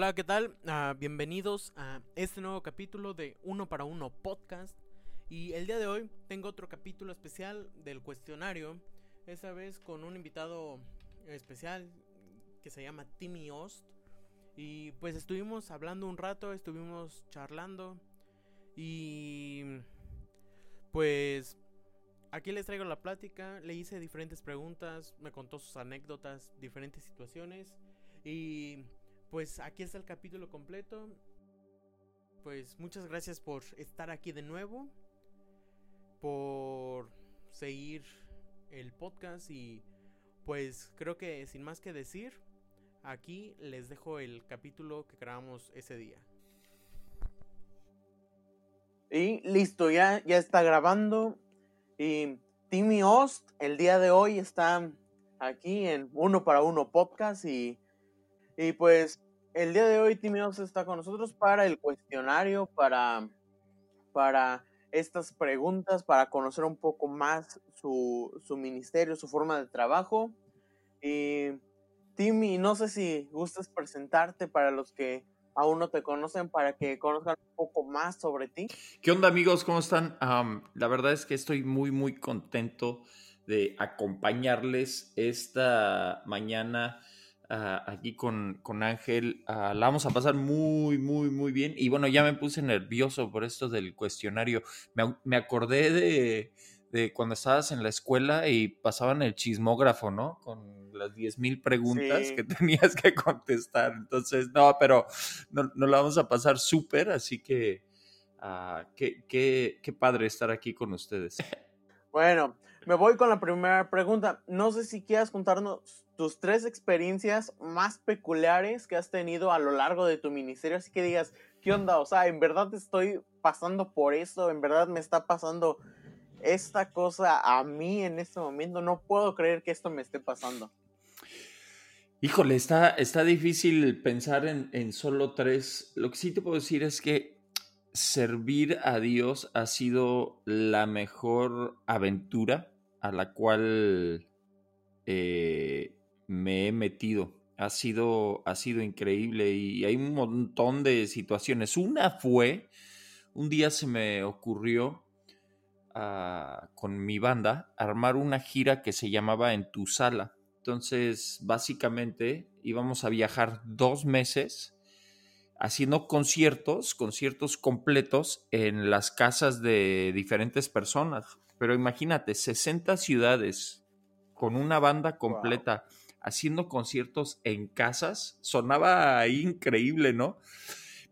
Hola, ¿qué tal? Ah, bienvenidos a este nuevo capítulo de Uno para Uno Podcast. Y el día de hoy tengo otro capítulo especial del cuestionario. Esta vez con un invitado especial que se llama Timmy Ost. Y pues estuvimos hablando un rato, estuvimos charlando. Y pues aquí les traigo la plática. Le hice diferentes preguntas, me contó sus anécdotas, diferentes situaciones. Y pues aquí está el capítulo completo. Pues muchas gracias por estar aquí de nuevo. Por seguir el podcast y pues creo que sin más que decir, aquí les dejo el capítulo que grabamos ese día. Y listo, ya, ya está grabando. Y Timmy Ost el día de hoy está aquí en Uno para Uno Podcast y y pues el día de hoy Timios está con nosotros para el cuestionario, para, para estas preguntas, para conocer un poco más su, su ministerio, su forma de trabajo. Y Timmy, no sé si gustas presentarte para los que aún no te conocen, para que conozcan un poco más sobre ti. ¿Qué onda amigos? ¿Cómo están? la verdad es que estoy muy, muy contento de acompañarles esta mañana aquí con, con Ángel. la vamos a pasar muy, muy, muy bien. Y bueno, ya me puse nervioso por esto del cuestionario. Me, me acordé de, de, cuando estabas en la escuela y pasaban el chismógrafo, ¿no? Con las 10.000 preguntas que tenías que contestar. Entonces, no, pero no, no la vamos a pasar súper, así que uh, qué, qué, qué padre estar aquí con ustedes. Bueno, me voy con la primera pregunta. No sé si quieras contarnos tus tres experiencias más peculiares que has tenido a lo largo de tu ministerio, así que digas, ¿qué onda? O sea, en verdad estoy pasando por eso, en verdad me está pasando esta cosa a mí en este momento, no puedo creer que esto me esté pasando. Híjole, está, está difícil pensar en, en solo tres. Lo que sí te puedo decir es que servir a Dios ha sido la mejor aventura a la cual eh, me he metido. Ha sido, ha sido increíble y hay un montón de situaciones. Una fue, un día se me ocurrió ah, con mi banda armar una gira que se llamaba En tu sala. Entonces, básicamente íbamos a viajar dos meses haciendo conciertos, conciertos completos en las casas de diferentes personas. Pero imagínate, 60 ciudades con una banda completa haciendo conciertos en casas, sonaba increíble, ¿no?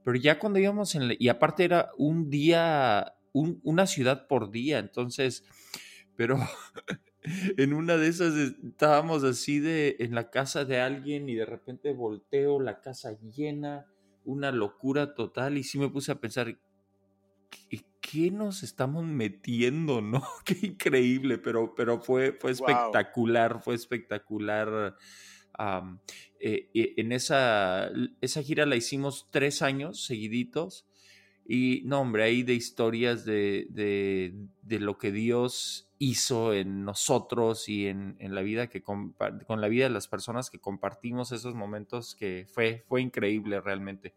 Pero ya cuando íbamos en... y aparte era un día, una ciudad por día, entonces, pero en una de esas estábamos así de en la casa de alguien y de repente volteo, la casa llena, una locura total y sí me puse a pensar, ¿qué, nos estamos metiendo, no? Qué increíble, pero, pero fue, fue espectacular, fue espectacular. Eh, eh, en esa, esa gira la hicimos tres años seguiditos y no, hombre, hay de historias de, de, lo que Dios hizo en nosotros y en, en la vida que con la vida de las personas que compartimos esos momentos que fue, fue increíble realmente.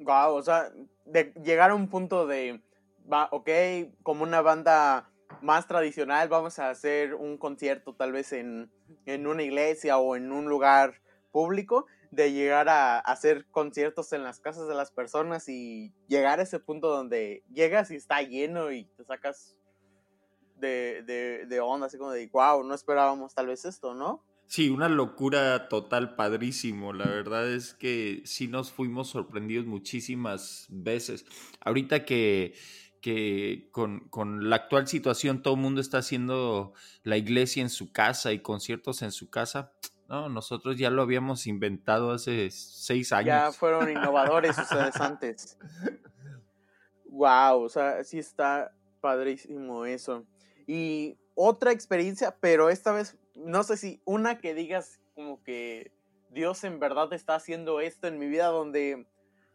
Wow, o sea, de llegar a un punto de, va, ok, como una banda más tradicional, vamos a hacer un concierto tal vez en, en una iglesia o en un lugar público, de llegar a, hacer conciertos en las casas de las personas y llegar a ese punto donde llegas y está lleno y te sacas de, de, de onda, así como de, wow, no esperábamos tal vez esto, ¿no? Sí, una locura total, padrísimo. La verdad es que sí nos fuimos sorprendidos muchísimas veces. Ahorita que, que con, con, la actual situación todo el mundo está haciendo la iglesia en su casa y conciertos en su casa. No, nosotros ya lo habíamos inventado hace seis años. Ya fueron innovadores ustedes antes. Wow, o sea, sí está padrísimo eso. Y otra experiencia, pero esta vez no sé si una que digas como que Dios en verdad está haciendo esto en mi vida donde,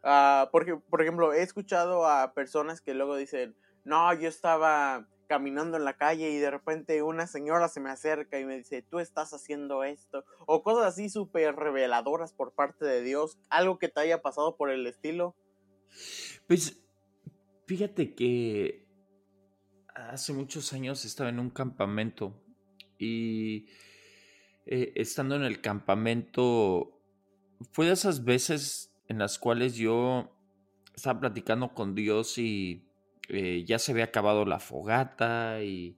uh, porque, por ejemplo, he escuchado a personas que luego dicen, no, yo estaba caminando en la calle y de repente una señora se me acerca y me dice, tú estás haciendo esto, o cosas así súper reveladoras por parte de Dios, algo que te haya pasado por el estilo. Pues fíjate que hace muchos años estaba en un campamento y eh, estando en el campamento fue de esas veces en las cuales yo estaba platicando con Dios y eh, ya se había acabado la fogata y,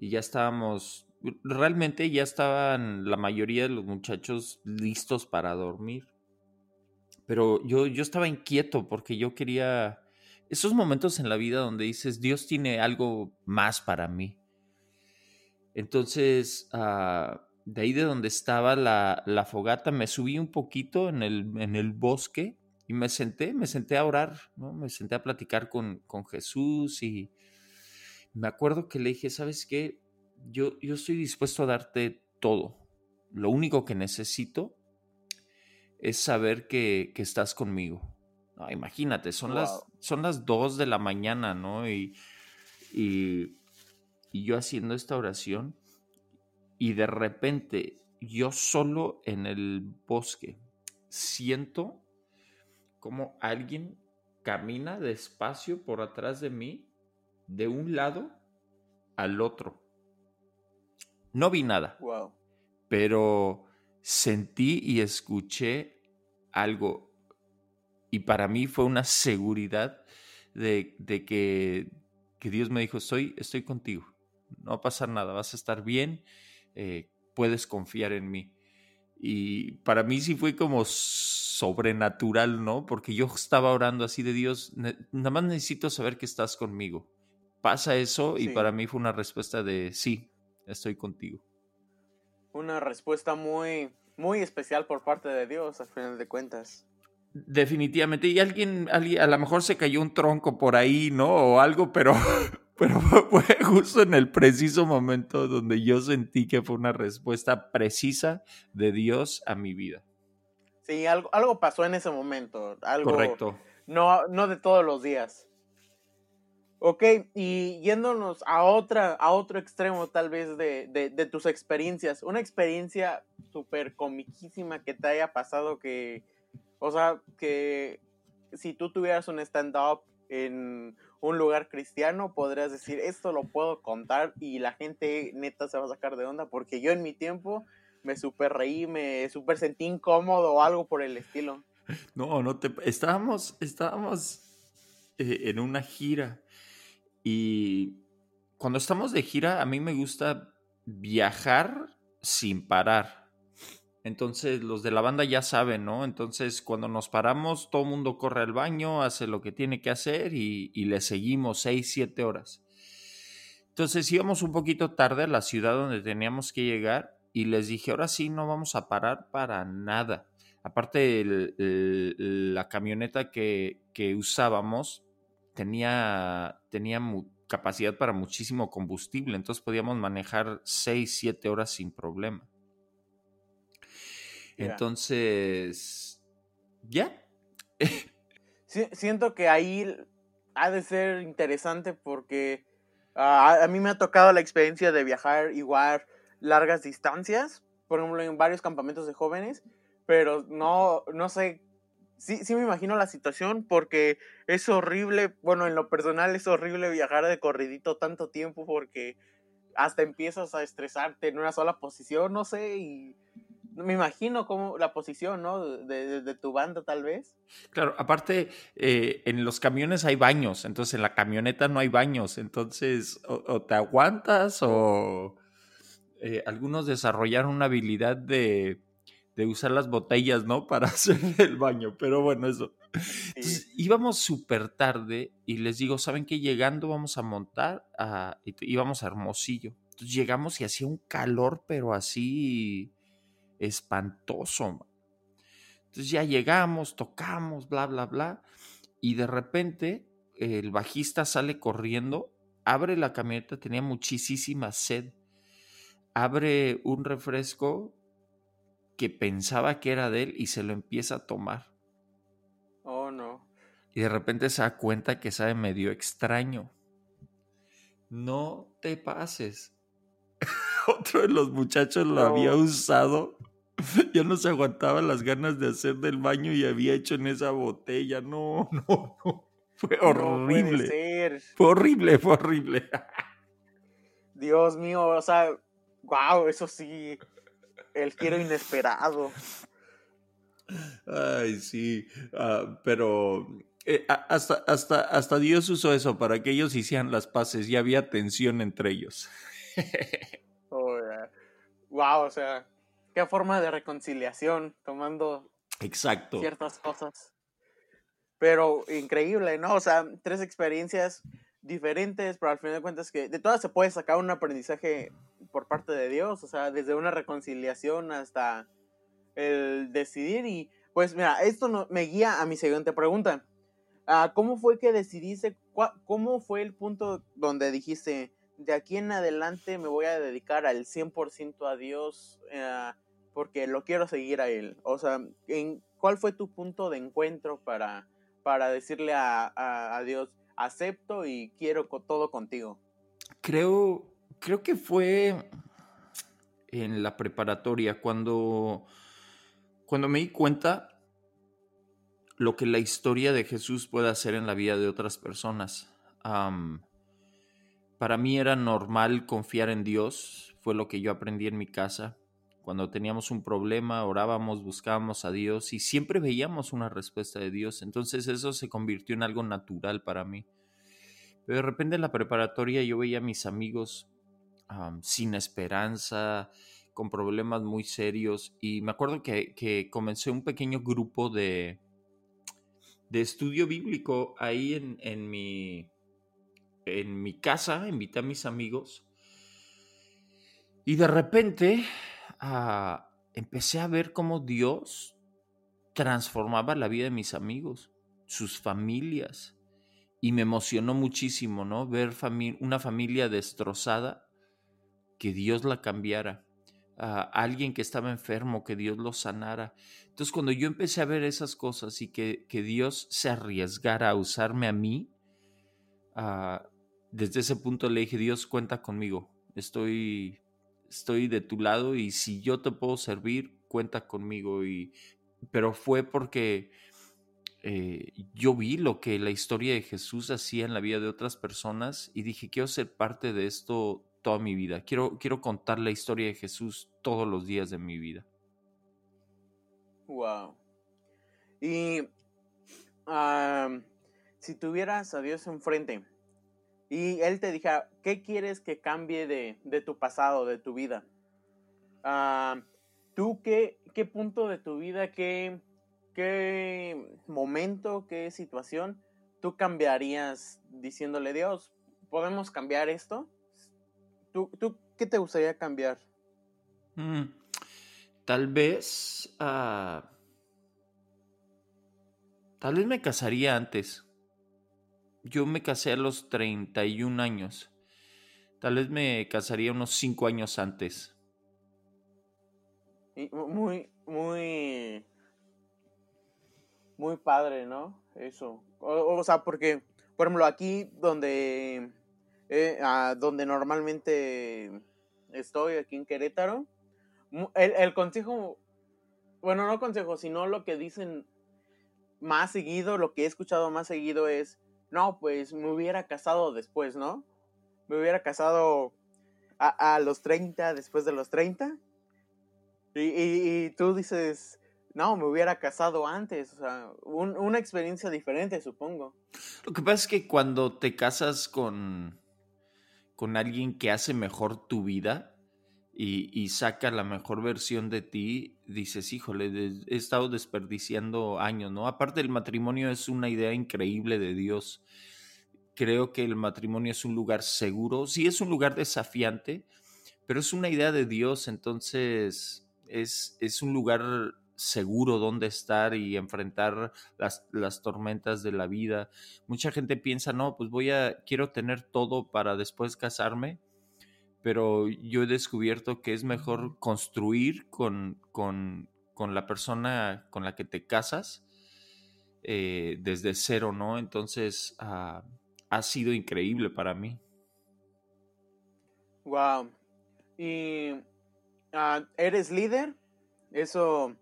ya estábamos, realmente ya estaban la mayoría de los muchachos listos para dormir. Pero yo, yo estaba inquieto porque yo quería esos momentos en la vida donde dices, Dios tiene algo más para mí. Entonces, ah, de ahí de donde estaba la, la, fogata, me subí un poquito en el, en el bosque y me senté, me senté a orar, ¿no? Me senté a platicar con, con Jesús y me acuerdo que le dije, ¿sabes qué? Yo, yo estoy dispuesto a darte todo. Lo único que necesito es saber que, que estás conmigo. imagínate, son, las, son las dos de la mañana, ¿no? Y, y, y yo haciendo esta oración y de repente yo solo en el bosque siento como alguien camina despacio por atrás de mí, de un lado al otro. No vi nada, pero sentí y escuché algo. Y para mí fue una seguridad de, que, Dios me dijo, estoy, estoy contigo, no va a pasar nada, vas a estar bien, eh, puedes confiar en mí. Y para mí sí fue como sobrenatural, ¿no? Porque yo estaba orando así de Dios, nada más necesito saber que estás conmigo. Pasa eso y para mí fue una respuesta de sí, estoy contigo. Una respuesta muy, muy especial por parte de Dios, al final de cuentas. Definitivamente. Y alguien, alguien, a lo mejor se cayó un tronco por ahí, ¿no? O algo, pero, pero fue justo en el preciso momento donde yo sentí que fue una respuesta precisa de Dios a mi vida. Sí, algo, algo pasó en ese momento. Algo, Correcto. No, no de todos los días. Ok, y yéndonos a otra, a otro extremo tal vez de, de, tus experiencias, una experiencia súper comiquísima que te haya pasado que, o sea, que si tú tuvieras un stand-up en un lugar cristiano, podrías decir, esto lo puedo contar y la gente neta se va a sacar de onda, porque yo en mi tiempo me super reí, me super sentí incómodo o algo por el estilo. No, no te. Estábamos, estábamos eh, en una gira y cuando estamos de gira, a mí me gusta viajar sin parar. Entonces, los de la banda ya saben, ¿no? Entonces, cuando nos paramos, todo el mundo corre al baño, hace lo que tiene que hacer y, y le seguimos seis, siete horas. Entonces, íbamos un poquito tarde a la ciudad donde teníamos que llegar y les dije, ahora sí, no vamos a parar para nada. Aparte, la camioneta que, usábamos tenía, tenía capacidad para muchísimo combustible, entonces podíamos manejar 6, 7 horas sin problema. Entonces, ya. siento que ahí ha de ser interesante porque ah, a mí me ha tocado la experiencia de viajar igual largas distancias, por ejemplo, en varios campamentos de jóvenes, pero no, no sé, sí, sí me imagino la situación porque es horrible, bueno, en lo personal es horrible viajar de corridito tanto tiempo porque hasta empiezas a estresarte en una sola posición, no sé, y me imagino como la posición, ¿no? De, tu banda, tal vez. Claro, aparte, eh, en los camiones hay baños, entonces en la camioneta no hay baños, entonces o te aguantas o eh, algunos desarrollaron una habilidad de, usar las botellas, ¿no? Para hacer el baño, pero bueno, eso. Entonces, íbamos súper tarde y les digo, ¿saben qué? Llegando vamos a montar, a, íbamos a Hermosillo. Entonces llegamos y hacía un calor, pero así espantoso. Entonces ya llegamos, tocamos, bla, bla, bla. Y de repente el bajista sale corriendo, abre la camioneta, tenía muchísima sed abre un refresco que pensaba que era de él y se lo empieza a tomar. Oh, no. Y de repente se da cuenta que sabe medio extraño. no te pases. Otro de los muchachos lo había usado. Ya no se aguantaba las ganas de hacer del baño y había hecho en esa botella. No, no, no. Fue horrible. Fue horrible, fue horrible. Dios mío, o sea, wow, eso sí. El quiero inesperado. Ay, sí. Ah, pero eh, hasta, hasta, hasta Dios usó eso para que ellos hicieran las paces y había tensión entre ellos. Wow, o sea, qué forma de reconciliación tomando Exacto. ciertas cosas. Pero increíble, ¿no? O sea, tres experiencias diferentes, pero al final de cuentas que de todas se puede sacar un aprendizaje por parte de Dios, o sea, desde una reconciliación hasta el decidir y pues mira, esto no, me guía a mi siguiente pregunta. Ah, ¿Cómo fue que decidiste, cómo fue el punto donde dijiste, de aquí en adelante me voy a dedicar al 100% a Dios eh, porque lo quiero seguir a Él? O sea, ¿en, ¿cuál fue tu punto de encuentro para, para decirle a, Dios, acepto y quiero todo contigo? Creo, creo que fue en la preparatoria cuando, cuando me di cuenta lo que la historia de Jesús puede hacer en la vida de otras personas. Para mí era normal confiar en Dios, fue lo que yo aprendí en mi casa. Cuando teníamos un problema, orábamos, buscábamos a Dios y siempre veíamos una respuesta de Dios. Entonces eso se convirtió en algo natural para mí. Pero de repente en la preparatoria yo veía a mis amigos sin esperanza, con problemas muy serios y me acuerdo que, que comencé un pequeño grupo de, de estudio bíblico ahí en, en mi, en mi casa, invité a mis amigos y de repente ah, empecé a ver cómo Dios transformaba la vida de mis amigos, sus familias. Y me emocionó muchísimo, ¿no? Ver una familia destrozada, que Dios la cambiara. a alguien que estaba enfermo, que Dios lo sanara. Entonces, cuando yo empecé a ver esas cosas y que, que Dios se arriesgara a usarme a mí, desde ese punto le dije, Dios, cuenta conmigo, estoy, estoy de tu lado y si yo te puedo servir, cuenta conmigo. Y, pero fue porque eh, yo vi lo que la historia de Jesús hacía en la vida de otras personas y dije, quiero ser parte de esto toda mi vida. Quiero, quiero contar la historia de Jesús todos los días de mi vida. Wow. Y si tuvieras a Dios enfrente, y él te dijera, ¿qué quieres que cambie de, tu pasado, de tu vida? Ah, ¿Tú qué, qué punto de tu vida, qué, qué momento, qué situación tú cambiarías diciéndole, Dios, ¿podemos cambiar esto? ¿Tú, tú qué te gustaría cambiar? Mm, tal vez... Ah, tal vez me casaría antes yo me casé a los 31 años. Tal vez me casaría unos 5 años antes. Muy, muy, muy padre, ¿no? Eso. O, sea, porque, por ejemplo, aquí donde, eh, donde normalmente estoy, aquí en Querétaro, el, el consejo, bueno, no consejo, sino lo que dicen más seguido, lo que he escuchado más seguido es, no, pues me hubiera casado después, ¿no? Me hubiera casado a, los 30, después de los 30. Y, tú dices, no, me hubiera casado antes, o sea, una experiencia diferente, supongo. Lo que pasa es que cuando te casas con, con alguien que hace mejor tu vida y, saca la mejor versión de ti, dices, híjole, he estado desperdiciando años, ¿no? Aparte el matrimonio es una idea increíble de Dios. Creo que el matrimonio es un lugar seguro, sí es un lugar desafiante, pero es una idea de Dios, entonces es, es un lugar seguro donde estar y enfrentar las, las, tormentas de la vida. Mucha gente piensa, no, pues voy a, quiero tener todo para después casarme pero yo he descubierto que es mejor construir con, con, con la persona con la que te casas eh, desde cero, ¿no? Entonces ah, ha sido increíble para mí. Wow. ¿Y ah, eres líder? Eso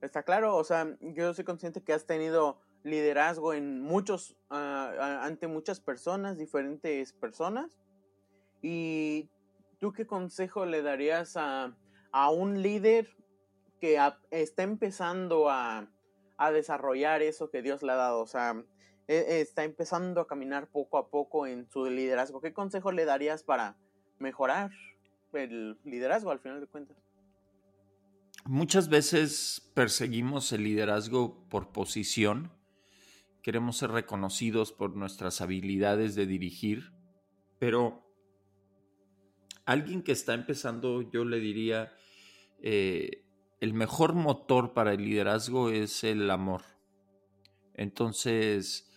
está claro. O sea, yo soy consciente que has tenido liderazgo en muchos, ah, ante muchas personas, diferentes personas. ¿Y tú qué consejo le darías a, a un líder que está empezando a, a, desarrollar eso que Dios le ha dado? O sea, e, está empezando a caminar poco a poco en su liderazgo. ¿Qué consejo le darías para mejorar el liderazgo al final de cuentas? Muchas veces perseguimos el liderazgo por posición queremos ser reconocidos por nuestras habilidades de dirigir, pero alguien que está empezando, yo le diría, eh, el mejor motor para el liderazgo es el amor. Entonces,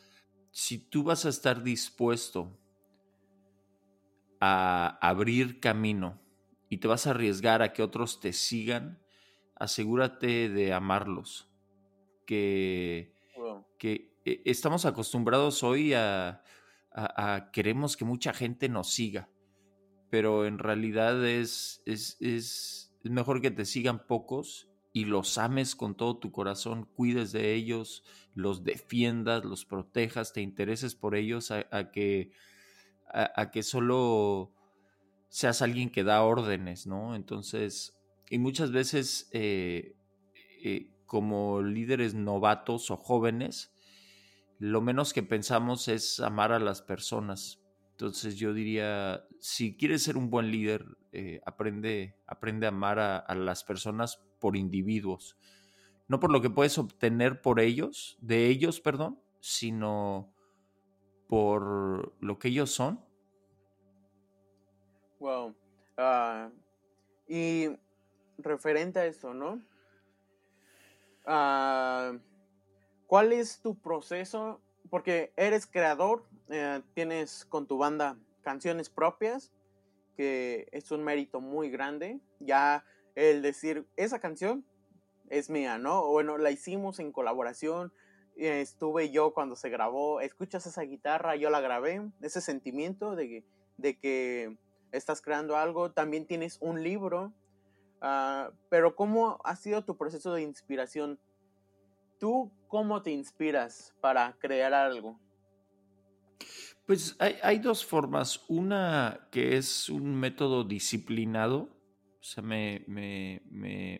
si tú vas a estar dispuesto a abrir camino y te vas a arriesgar a que otros te sigan, asegúrate de amarlos, que, que e, estamos acostumbrados hoy a, queremos que mucha gente nos siga, pero en realidad es, es, es, mejor que te sigan pocos y los ames con todo tu corazón, cuides de ellos, los defiendas, los protejas, te intereses por ellos, a, que, a, que solo seas alguien que da órdenes, ¿no? Entonces, y muchas veces eh, eh, como líderes novatos o jóvenes, lo menos que pensamos es amar a las personas. Entonces yo diría, si quieres ser un buen líder, eh, aprende, aprende a amar a, las personas por individuos. No por lo que puedes obtener por ellos, de ellos, perdón, sino por lo que ellos son. Wow. Ah, y referente a eso, ¿no? Uh, ¿Cuál es tu proceso? Porque eres creador, eh, tienes con tu banda canciones propias, que es un mérito muy grande. Ya el decir, esa canción es mía, ¿no? Bueno, la hicimos en colaboración, estuve yo cuando se grabó, escuchas esa guitarra, yo la grabé, ese sentimiento de que, de que estás creando algo, también tienes un libro, ah, pero ¿cómo ha sido tu proceso de inspiración? ¿Tú cómo te inspiras para crear algo? Pues hay, dos formas. Una que es un método disciplinado. O sea, me, me,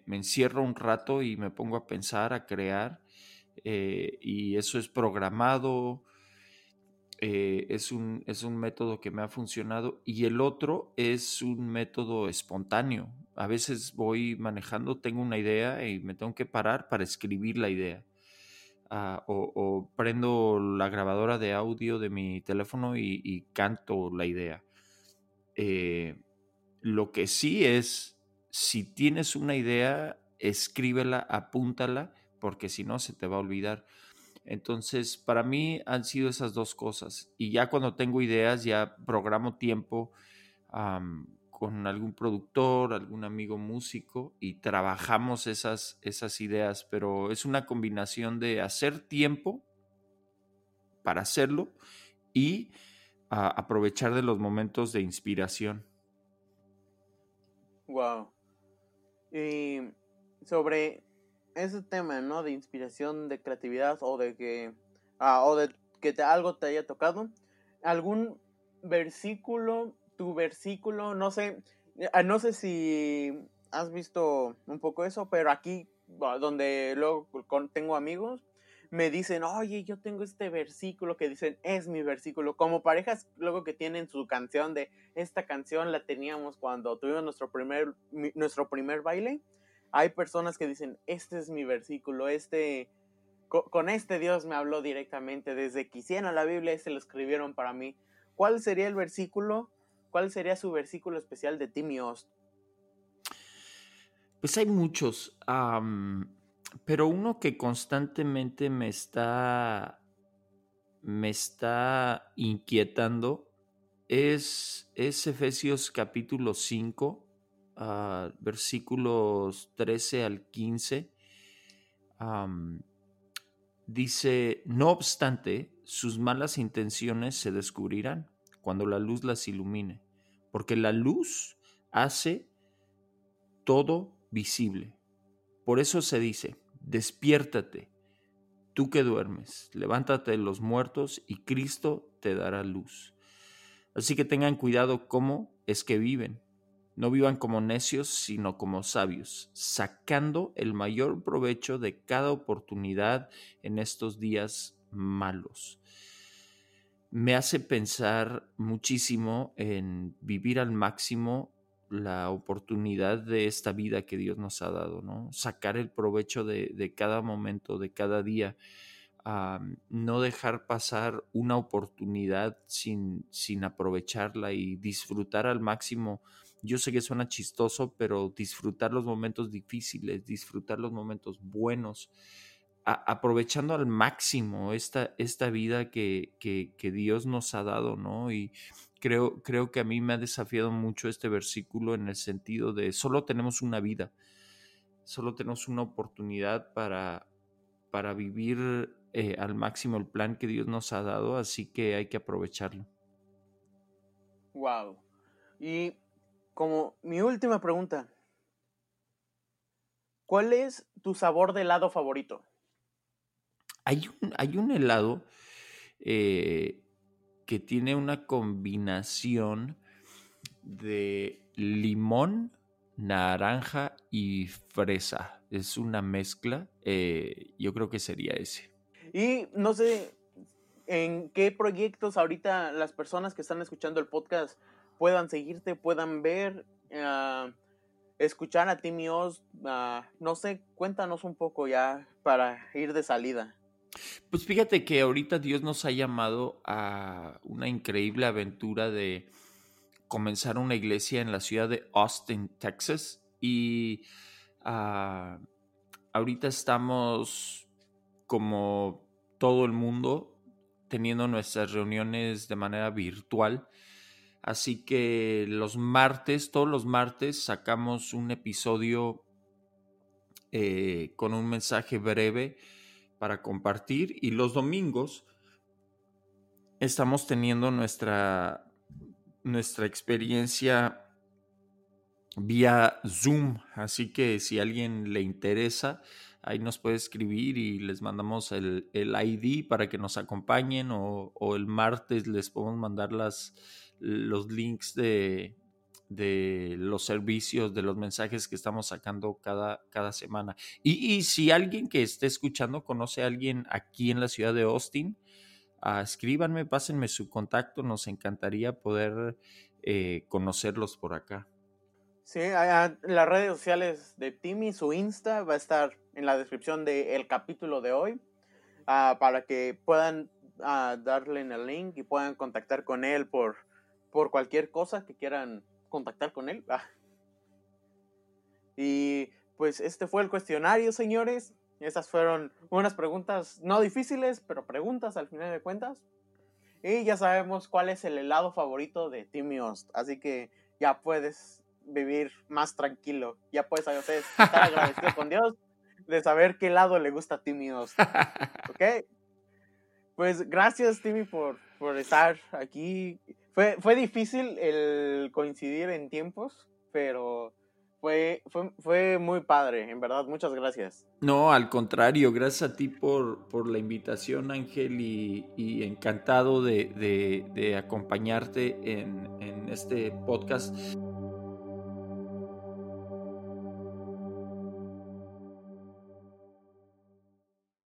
encierro un rato y me pongo a pensar, a crear. Eh, y eso es programado. Eh, es, un, es un método que me ha funcionado. Y el otro es un método espontáneo. A veces voy manejando, tengo una idea y me tengo que parar para escribir la idea. Ah, o, prendo la grabadora de audio de mi teléfono y, canto la idea. Eh, lo que sí es, si tienes una idea, escríbela, apúntala, porque si no se te va a olvidar. Entonces, para mí han sido esas dos cosas. Y ya cuando tengo ideas, ya programo tiempo con algún productor, algún amigo músico y trabajamos esas, esas ideas, pero es una combinación de hacer tiempo para hacerlo y ah, aprovechar de los momentos de inspiración. Wow. Y sobre ese tema, ¿no? De inspiración, de creatividad o de que, ah, o de que algo te haya tocado, ¿algún versículo tu versículo, no sé, ah, no sé si has visto un poco eso, pero aquí donde luego tengo amigos, me dicen, oye, yo tengo este versículo que dicen, es mi versículo. Como parejas luego que tienen su canción de, esta canción la teníamos cuando tuvimos nuestro primer, nuestro primer baile. Hay personas que dicen, este es mi versículo, este, con, este Dios me habló directamente. Desde que hicieron la Biblia, se lo escribieron para mí. ¿Cuál sería el versículo ¿Cuál sería su versículo especial de Timmy Ost? Pues hay muchos, pero uno que constantemente me está, me está inquietando es, es Efesios capítulo 5, ah, versículos 13 al 15. dice, no obstante, sus malas intenciones se descubrirán cuando la luz las ilumine porque la luz hace todo visible. Por eso se dice, despiértate, tú que duermes, levántate de los muertos y Cristo te dará luz. Así que tengan cuidado cómo es que viven. No vivan como necios, sino como sabios, sacando el mayor provecho de cada oportunidad en estos días malos. Me hace pensar muchísimo en vivir al máximo la oportunidad de esta vida que Dios nos ha dado, ¿no? Sacar el provecho de, cada momento, de cada día, no dejar pasar una oportunidad sin, sin aprovecharla y disfrutar al máximo. Yo sé que suena chistoso, pero disfrutar los momentos difíciles, disfrutar los momentos buenos, aprovechando al máximo esta, esta vida que, que, Dios nos ha dado, ¿no? Y creo, creo que a mí me ha desafiado mucho este versículo en el sentido de solo tenemos una vida, solo tenemos una oportunidad para, para vivir eh, al máximo el plan que Dios nos ha dado, así que hay que aprovecharlo. Wow. Y como mi última pregunta, ¿cuál es tu sabor de helado favorito? Hay un, hay un helado eh, que tiene una combinación de limón, naranja y fresa. Es una mezcla. Eh, yo creo que sería ese. Y no sé en qué proyectos ahorita las personas que están escuchando el podcast puedan seguirte, puedan ver, ah, escuchar a Timmy Oz. Ah, no sé, cuéntanos un poco ya para ir de salida. Pues fíjate que ahorita Dios nos ha llamado a una increíble aventura de comenzar una iglesia en la ciudad de Austin, Texas. Y ah, ahorita estamos como todo el mundo teniendo nuestras reuniones de manera virtual. Así que los martes, todos los martes, sacamos un episodio eh, con un mensaje breve para compartir y los domingos estamos teniendo nuestra, nuestra experiencia vía Zoom. Así que si a alguien le interesa, ahí nos puede escribir y les mandamos el, ID para que nos acompañen o, el martes les podemos mandar las, los links de, de los servicios, de los mensajes que estamos sacando cada, cada semana. Y, si alguien que esté escuchando conoce a alguien aquí en la ciudad de Austin, uh, escríbanme, pásenme su contacto, nos encantaría poder eh, conocerlos por acá. Sí, las redes sociales de Timmy, su Insta va a estar en la descripción del capítulo de hoy ah, para que puedan ah, darle en el link y puedan contactar con él por, por cualquier cosa que quieran contactar con él. Ah. Y pues este fue el cuestionario, señores. Estas fueron unas preguntas no difíciles, pero preguntas al final de cuentas. Y ya sabemos cuál es el helado favorito de Timmy Ost. Así que ya puedes vivir más tranquilo. Ya puedes estar agradecido con Dios de saber qué lado le gusta a Timmy Ost. ¿Ok? Pues gracias, Timmy, por, por estar aquí. Fue, fue difícil el coincidir en tiempos, pero fue, fue, fue, muy padre, en verdad. Muchas gracias. No, al contrario, gracias a ti por, por la invitación, Ángel, y, y encantado de, de, acompañarte en, en este podcast.